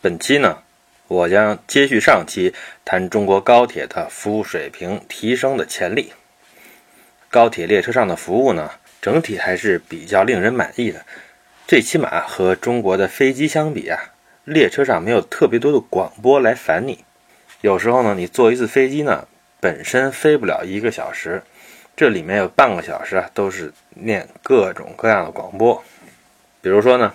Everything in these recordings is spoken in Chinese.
本期呢，我将接续上期谈中国高铁的服务水平提升的潜力。高铁列车上的服务呢，整体还是比较令人满意的。最起码和中国的飞机相比啊，列车上没有特别多的广播来烦你。有时候呢，你坐一次飞机呢，本身飞不了一个小时，这里面有半个小时啊，都是念各种各样的广播。比如说呢，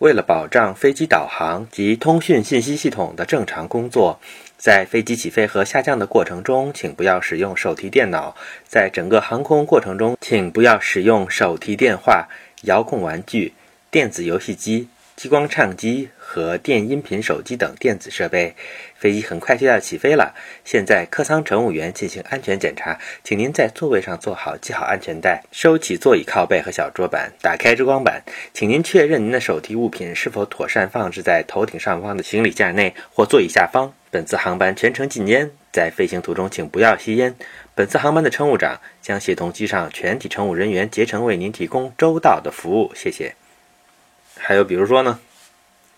为了保障飞机导航及通讯信息系统的正常工作。在飞机起飞和下降的过程中，请不要使用手提电脑。在整个航空过程中，请不要使用手提电话、遥控玩具、电子游戏机、激光唱机和电音频手机等电子设备。飞机很快就要起飞了，现在客舱乘务员进行安全检查，请您在座位上坐好，系好安全带，收起座椅靠背和小桌板，打开遮光板，请您确认您的手提物品是否妥善放置在头顶上方的行李架内或座椅下方。本次航班全程禁烟，在飞行途中请不要吸烟。本次航班的乘务长将协同机上全体乘务人员竭诚为您提供周到的服务，谢谢。还有比如说呢，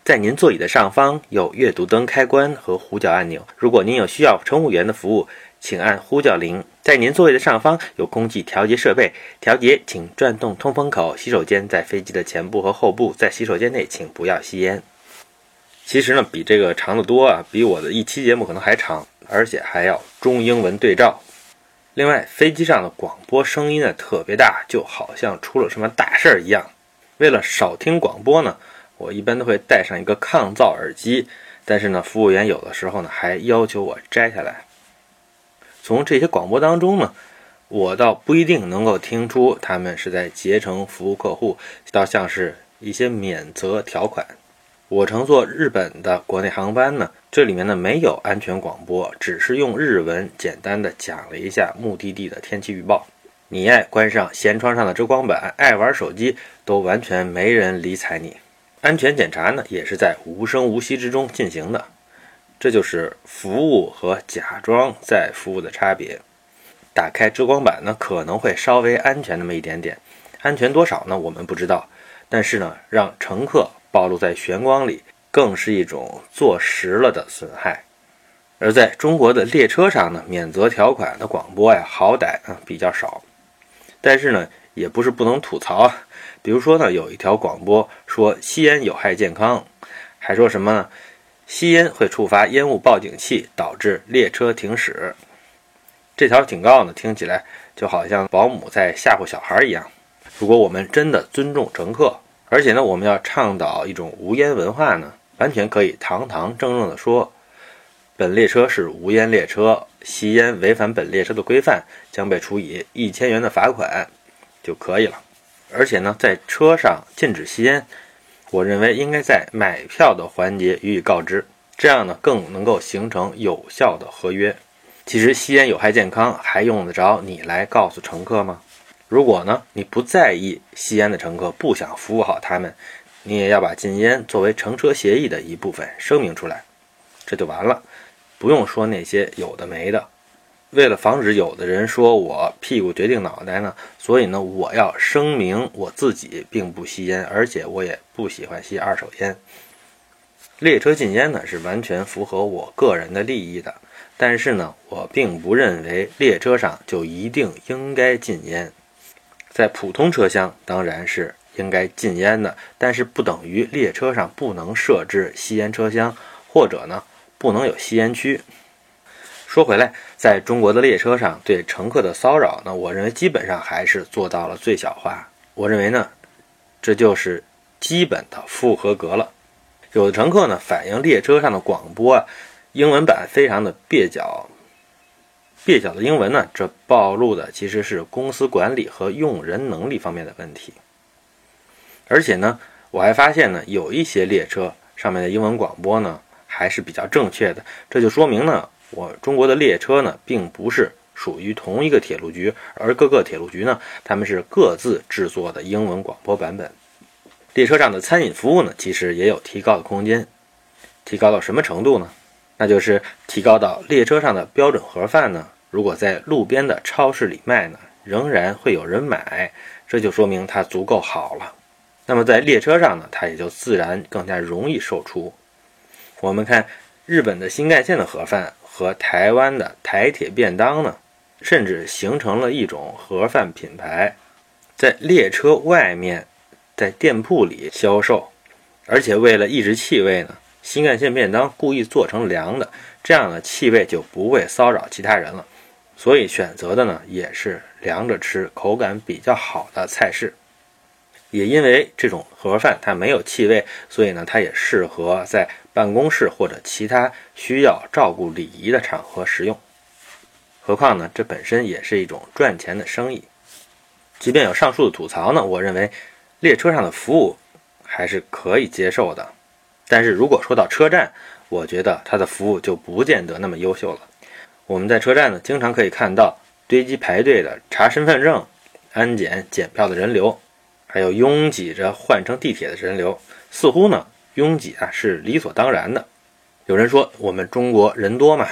在您座椅的上方有阅读灯开关和呼叫按钮，如果您有需要乘务员的服务，请按呼叫铃。在您座位的上方有空气调节设备，调节请转动通风口。洗手间在飞机的前部和后部，在洗手间内请不要吸烟。其实呢，比这个长得多啊，比我的一期节目可能还长，而且还要中英文对照。另外，飞机上的广播声音呢特别大，就好像出了什么大事儿一样。为了少听广播呢，我一般都会带上一个抗噪耳机，但是呢，服务员有的时候呢还要求我摘下来。从这些广播当中呢，我倒不一定能够听出他们是在竭诚服务客户，倒像是一些免责条款。我乘坐日本的国内航班呢，这里面呢没有安全广播，只是用日文简单的讲了一下目的地的天气预报。你爱关上舷窗上的遮光板，爱玩手机，都完全没人理睬你。安全检查呢，也是在无声无息之中进行的。这就是服务和假装在服务的差别。打开遮光板呢，可能会稍微安全那么一点点，安全多少呢？我们不知道。但是呢，让乘客。暴露在玄光里，更是一种坐实了的损害。而在中国的列车上呢，免责条款的广播呀，好歹啊比较少。但是呢，也不是不能吐槽啊。比如说呢，有一条广播说吸烟有害健康，还说什么呢？吸烟会触发烟雾报警器，导致列车停驶。这条警告呢，听起来就好像保姆在吓唬小孩一样。如果我们真的尊重乘客，而且呢，我们要倡导一种无烟文化呢，完全可以堂堂正正的说，本列车是无烟列车，吸烟违反本列车的规范，将被处以一千元的罚款就可以了。而且呢，在车上禁止吸烟，我认为应该在买票的环节予以告知，这样呢，更能够形成有效的合约。其实吸烟有害健康，还用得着你来告诉乘客吗？如果呢，你不在意吸烟的乘客，不想服务好他们，你也要把禁烟作为乘车协议的一部分声明出来，这就完了，不用说那些有的没的。为了防止有的人说我屁股决定脑袋呢，所以呢，我要声明我自己并不吸烟，而且我也不喜欢吸二手烟。列车禁烟呢，是完全符合我个人的利益的，但是呢，我并不认为列车上就一定应该禁烟。在普通车厢当然是应该禁烟的，但是不等于列车上不能设置吸烟车厢，或者呢不能有吸烟区。说回来，在中国的列车上对乘客的骚扰呢，我认为基本上还是做到了最小化。我认为呢，这就是基本的服务合格了。有的乘客呢反映列车上的广播啊，英文版非常的蹩脚。蹩脚的英文呢，这暴露的其实是公司管理和用人能力方面的问题。而且呢，我还发现呢，有一些列车上面的英文广播呢还是比较正确的。这就说明呢，我中国的列车呢并不是属于同一个铁路局，而各个铁路局呢，他们是各自制作的英文广播版本。列车上的餐饮服务呢，其实也有提高的空间。提高到什么程度呢？那就是提高到列车上的标准盒饭呢。如果在路边的超市里卖呢，仍然会有人买，这就说明它足够好了。那么在列车上呢，它也就自然更加容易售出。我们看日本的新干线的盒饭和台湾的台铁便当呢，甚至形成了一种盒饭品牌，在列车外面，在店铺里销售，而且为了抑制气味呢，新干线便当故意做成凉的，这样的气味就不会骚扰其他人了。所以选择的呢也是凉着吃、口感比较好的菜式。也因为这种盒饭它没有气味，所以呢它也适合在办公室或者其他需要照顾礼仪的场合使用。何况呢这本身也是一种赚钱的生意。即便有上述的吐槽呢，我认为列车上的服务还是可以接受的。但是如果说到车站，我觉得它的服务就不见得那么优秀了。我们在车站呢，经常可以看到堆积排队的查身份证、安检检票的人流，还有拥挤着换乘地铁的人流，似乎呢拥挤啊是理所当然的。有人说我们中国人多嘛，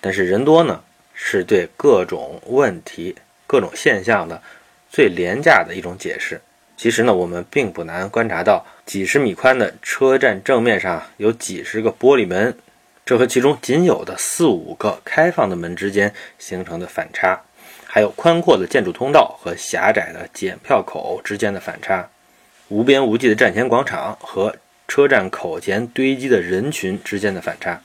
但是人多呢是对各种问题、各种现象的最廉价的一种解释。其实呢，我们并不难观察到，几十米宽的车站正面上有几十个玻璃门。这和其中仅有的四五个开放的门之间形成的反差，还有宽阔的建筑通道和狭窄的检票口之间的反差，无边无际的站前广场和车站口前堆积的人群之间的反差，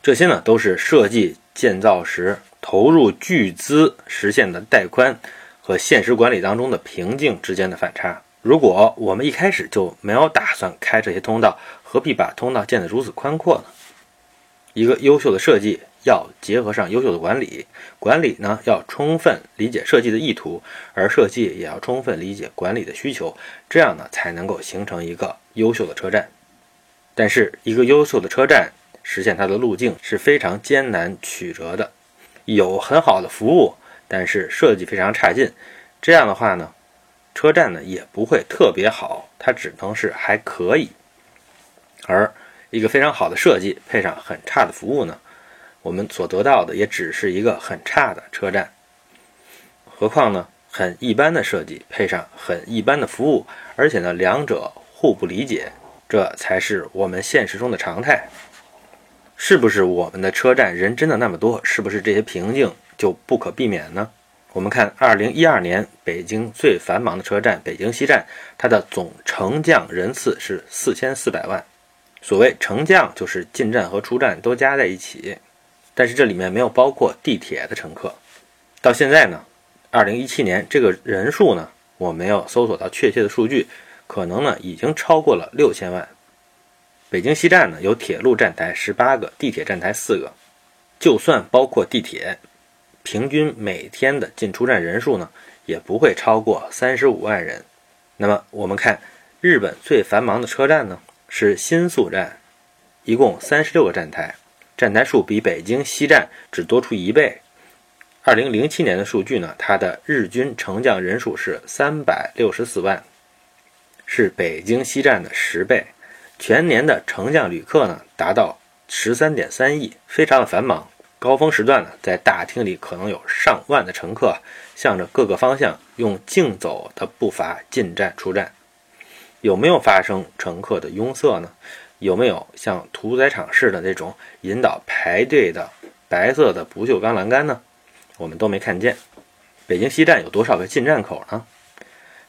这些呢都是设计建造时投入巨资实现的带宽和现实管理当中的瓶颈之间的反差。如果我们一开始就没有打算开这些通道，何必把通道建得如此宽阔呢？一个优秀的设计要结合上优秀的管理，管理呢要充分理解设计的意图，而设计也要充分理解管理的需求，这样呢才能够形成一个优秀的车站。但是，一个优秀的车站实现它的路径是非常艰难曲折的，有很好的服务，但是设计非常差劲，这样的话呢，车站呢也不会特别好，它只能是还可以，而。一个非常好的设计配上很差的服务呢，我们所得到的也只是一个很差的车站。何况呢，很一般的设计配上很一般的服务，而且呢，两者互不理解，这才是我们现实中的常态。是不是我们的车站人真的那么多？是不是这些瓶颈就不可避免呢？我们看2012年北京最繁忙的车站北京西站，它的总乘降人次是4400万。所谓乘降就是进站和出站都加在一起，但是这里面没有包括地铁的乘客。到现在呢，二零一七年这个人数呢，我没有搜索到确切的数据，可能呢已经超过了六千万。北京西站呢有铁路站台十八个，地铁站台四个，就算包括地铁，平均每天的进出站人数呢也不会超过三十五万人。那么我们看日本最繁忙的车站呢？是新宿站，一共三十六个站台，站台数比北京西站只多出一倍。二零零七年的数据呢，它的日均乘降人数是三百六十四万，是北京西站的十倍。全年的乘降旅客呢，达到十三点三亿，非常的繁忙。高峰时段呢，在大厅里可能有上万的乘客，向着各个方向用竞走的步伐进站出站。有没有发生乘客的拥塞呢？有没有像屠宰场似的那种引导排队的白色的不锈钢栏杆呢？我们都没看见。北京西站有多少个进站口呢？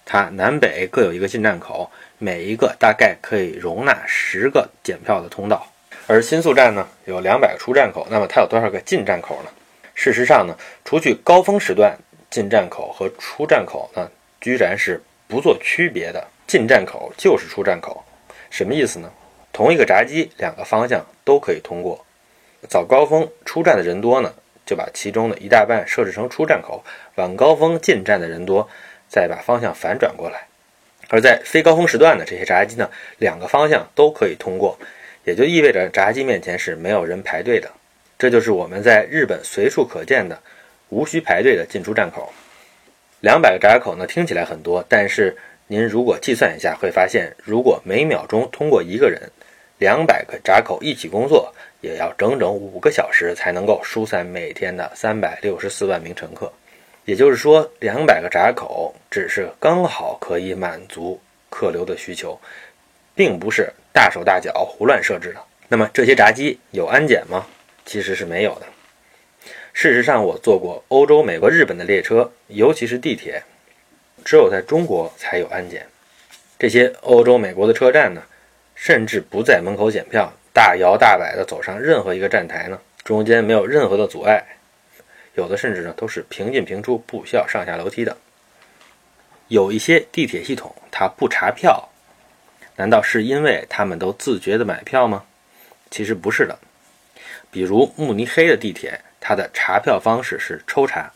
它南北各有一个进站口，每一个大概可以容纳十个检票的通道。而新宿站呢，有两百个出站口，那么它有多少个进站口呢？事实上呢，除去高峰时段，进站口和出站口呢，居然是不做区别的。进站口就是出站口，什么意思呢？同一个闸机，两个方向都可以通过。早高峰出站的人多呢，就把其中的一大半设置成出站口；晚高峰进站的人多，再把方向反转过来。而在非高峰时段的这些闸机呢，两个方向都可以通过，也就意味着闸机面前是没有人排队的。这就是我们在日本随处可见的无需排队的进出站口。两百个闸口呢，听起来很多，但是。您如果计算一下，会发现，如果每秒钟通过一个人，两百个闸口一起工作，也要整整五个小时才能够疏散每天的三百六十四万名乘客。也就是说，两百个闸口只是刚好可以满足客流的需求，并不是大手大脚胡乱设置的。那么这些闸机有安检吗？其实是没有的。事实上，我坐过欧洲、美国、日本的列车，尤其是地铁，只有在中国才有安检。这些欧洲、美国的车站呢，甚至不在门口检票，大摇大摆地走上任何一个站台呢，中间没有任何的阻碍，有的甚至呢都是平进平出，不需要上下楼梯的。有一些地铁系统它不查票，难道是因为他们都自觉地买票吗？其实不是的。比如慕尼黑的地铁，它的查票方式是抽查，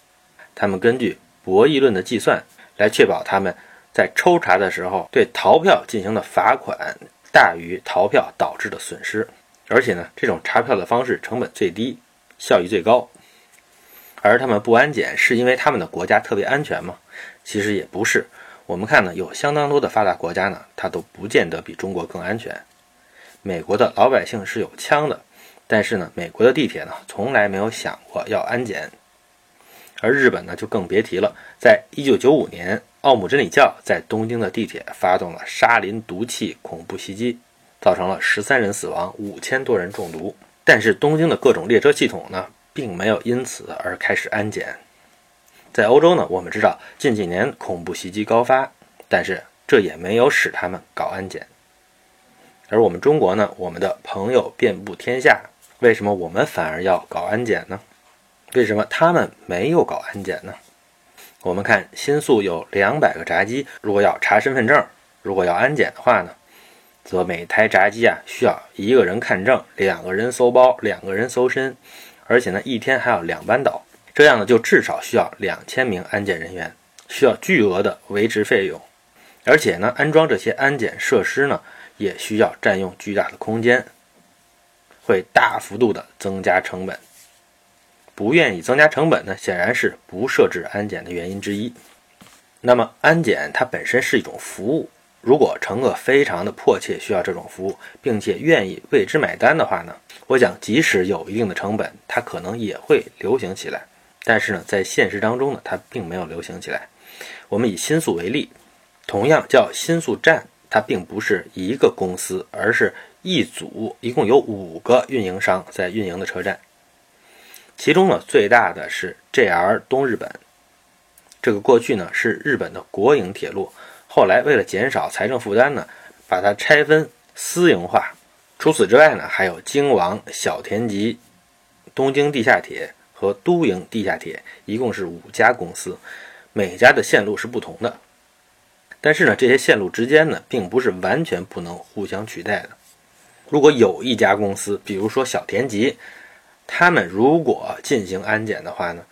他们根据博弈论的计算来确保他们在抽查的时候对逃票进行的罚款大于逃票导致的损失，而且呢，这种查票的方式成本最低，效益最高。而他们不安检是因为他们的国家特别安全吗？其实也不是，我们看呢，有相当多的发达国家呢，它都不见得比中国更安全。美国的老百姓是有枪的，但是呢，美国的地铁呢，从来没有想过要安检。而日本呢，就更别提了。在一九九五年，奥姆真理教在东京的地铁发动了沙林毒气恐怖袭击，造成了十三人死亡，五千多人中毒。但是东京的各种列车系统呢，并没有因此而开始安检。在欧洲呢，我们知道近几年恐怖袭击高发，但是这也没有使他们搞安检。而我们中国呢，我们的朋友遍布天下，为什么我们反而要搞安检呢？为什么他们没有搞安检呢？我们看新宿有两百个闸机，如果要查身份证，如果要安检的话呢，则每台闸机啊需要一个人看证，两个人搜包，两个人搜身，而且呢一天还要两班倒。这样呢，就至少需要两千名安检人员，需要巨额的维持费用，而且呢，安装这些安检设施呢，也需要占用巨大的空间，会大幅度的增加成本。不愿意增加成本呢，显然是不设置安检的原因之一。那么，安检它本身是一种服务，如果乘客非常的迫切需要这种服务，并且愿意为之买单的话呢，我想即使有一定的成本，它可能也会流行起来。但是呢，在现实当中呢，它并没有流行起来。我们以新宿为例，同样叫新宿站，它并不是一个公司，而是一组，一共有五个运营商在运营的车站。其中呢，最大的是 JR 东日本，这个过去呢是日本的国营铁路，后来为了减少财政负担呢，把它拆分私营化。除此之外呢，还有京王、小田急、东京地下铁。和都营地下铁一共是五家公司，每家的线路是不同的。但是呢，这些线路之间呢，并不是完全不能互相取代的。如果有一家公司，比如说小田急，他们如果进行安检的话呢，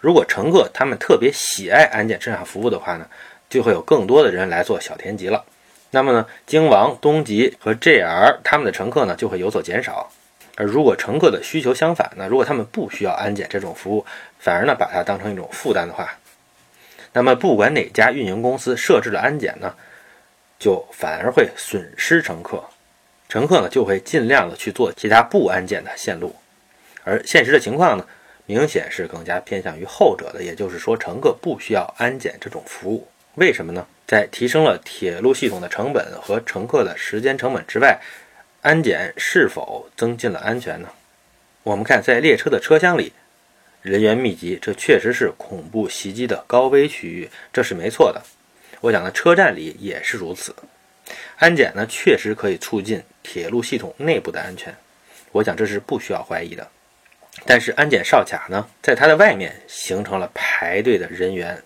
如果乘客他们特别喜爱安检车上服务的话呢，就会有更多的人来做小田急了。那么呢，京王、东急和 JR 他们的乘客呢，就会有所减少。而如果乘客的需求相反呢？如果他们不需要安检这种服务，反而呢把它当成一种负担的话，那么不管哪家运营公司设置了安检呢，就反而会损失乘客，乘客呢就会尽量的去做其他不安检的线路，而现实的情况呢，明显是更加偏向于后者的，也就是说乘客不需要安检这种服务，为什么呢？在提升了铁路系统的成本和乘客的时间成本之外。安检是否增进了安全呢？我们看，在列车的车厢里，人员密集，这确实是恐怖袭击的高危区域，这是没错的。我讲的车站里也是如此。安检呢，确实可以促进铁路系统内部的安全，我想这是不需要怀疑的。但是安检哨卡呢，在它的外面形成了排队的人员，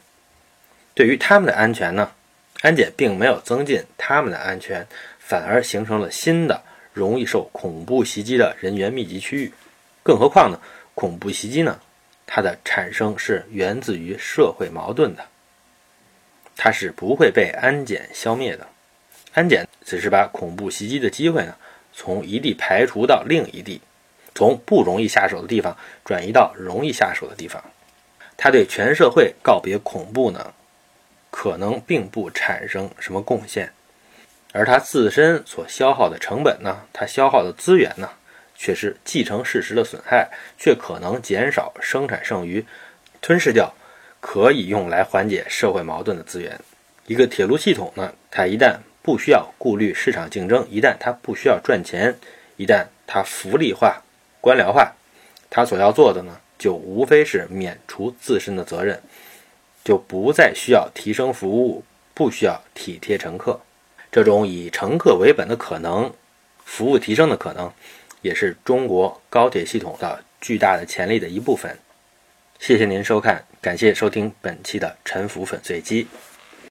对于他们的安全呢，安检并没有增进他们的安全，反而形成了新的。容易受恐怖袭击的人员密集区域，更何况呢？恐怖袭击呢？它的产生是源自于社会矛盾的，它是不会被安检消灭的。安检只是把恐怖袭击的机会呢，从一地排除到另一地，从不容易下手的地方转移到容易下手的地方。它对全社会告别恐怖呢，可能并不产生什么贡献。而它自身所消耗的成本呢，它消耗的资源呢，却是继承事实的损害，却可能减少生产剩余，吞噬掉可以用来缓解社会矛盾的资源。一个铁路系统呢，它一旦不需要顾虑市场竞争，一旦它不需要赚钱，一旦它福利化、官僚化，它所要做的呢，就无非是免除自身的责任，就不再需要提升服务，不需要体贴乘客。这种以乘客为本的可能，服务提升的可能，也是中国高铁系统的巨大的潜力的一部分。谢谢您收看，感谢收听本期的沉浮粉碎机。